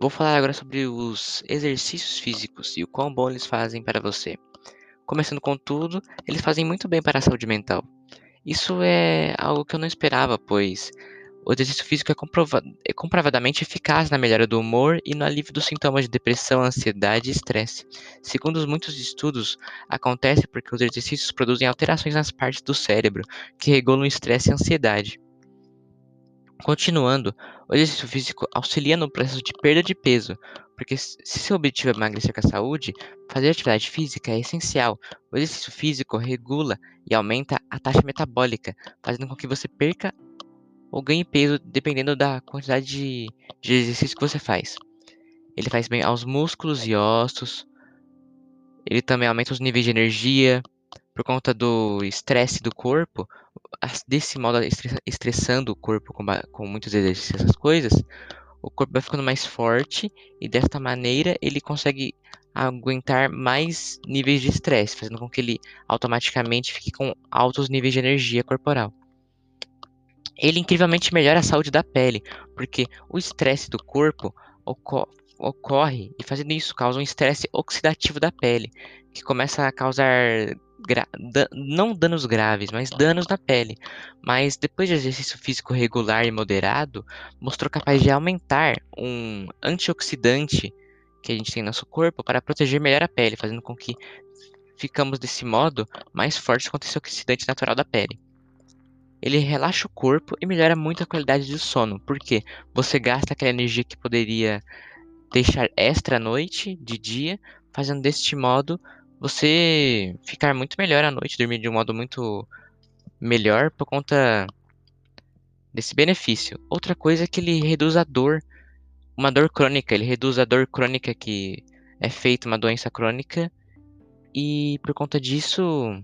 Vou falar agora sobre os exercícios físicos e o quão bom eles fazem para você. Começando com tudo, eles fazem muito bem para a saúde mental. Isso é algo que eu não esperava, pois o exercício físico é, comprova é comprovadamente eficaz na melhora do humor e no alívio dos sintomas de depressão, ansiedade e estresse. Segundo muitos estudos, acontece porque os exercícios produzem alterações nas partes do cérebro que regulam o estresse e a ansiedade. Continuando, o exercício físico auxilia no processo de perda de peso, porque se seu objetivo é emagrecer com a saúde, fazer atividade física é essencial. O exercício físico regula e aumenta a taxa metabólica, fazendo com que você perca ou ganhe peso dependendo da quantidade de, de exercício que você faz. Ele faz bem aos músculos e ossos. Ele também aumenta os níveis de energia. Por conta do estresse do corpo, desse modo estressando o corpo com, com muitos exercícios, essas coisas, o corpo vai ficando mais forte e desta maneira ele consegue aguentar mais níveis de estresse, fazendo com que ele automaticamente fique com altos níveis de energia corporal. Ele incrivelmente melhora a saúde da pele, porque o estresse do corpo ocorre e fazendo isso causa um estresse oxidativo da pele, que começa a causar não danos graves, mas danos na pele. Mas depois de exercício físico regular e moderado, mostrou capaz de aumentar um antioxidante que a gente tem no nosso corpo para proteger melhor a pele, fazendo com que ficamos desse modo mais fortes contra esse oxidante natural da pele. Ele relaxa o corpo e melhora muito a qualidade do sono, porque você gasta aquela energia que poderia deixar extra à noite, de dia, fazendo deste modo você ficar muito melhor à noite, dormir de um modo muito melhor por conta desse benefício. Outra coisa é que ele reduz a dor, uma dor crônica, ele reduz a dor crônica que é feita uma doença crônica e por conta disso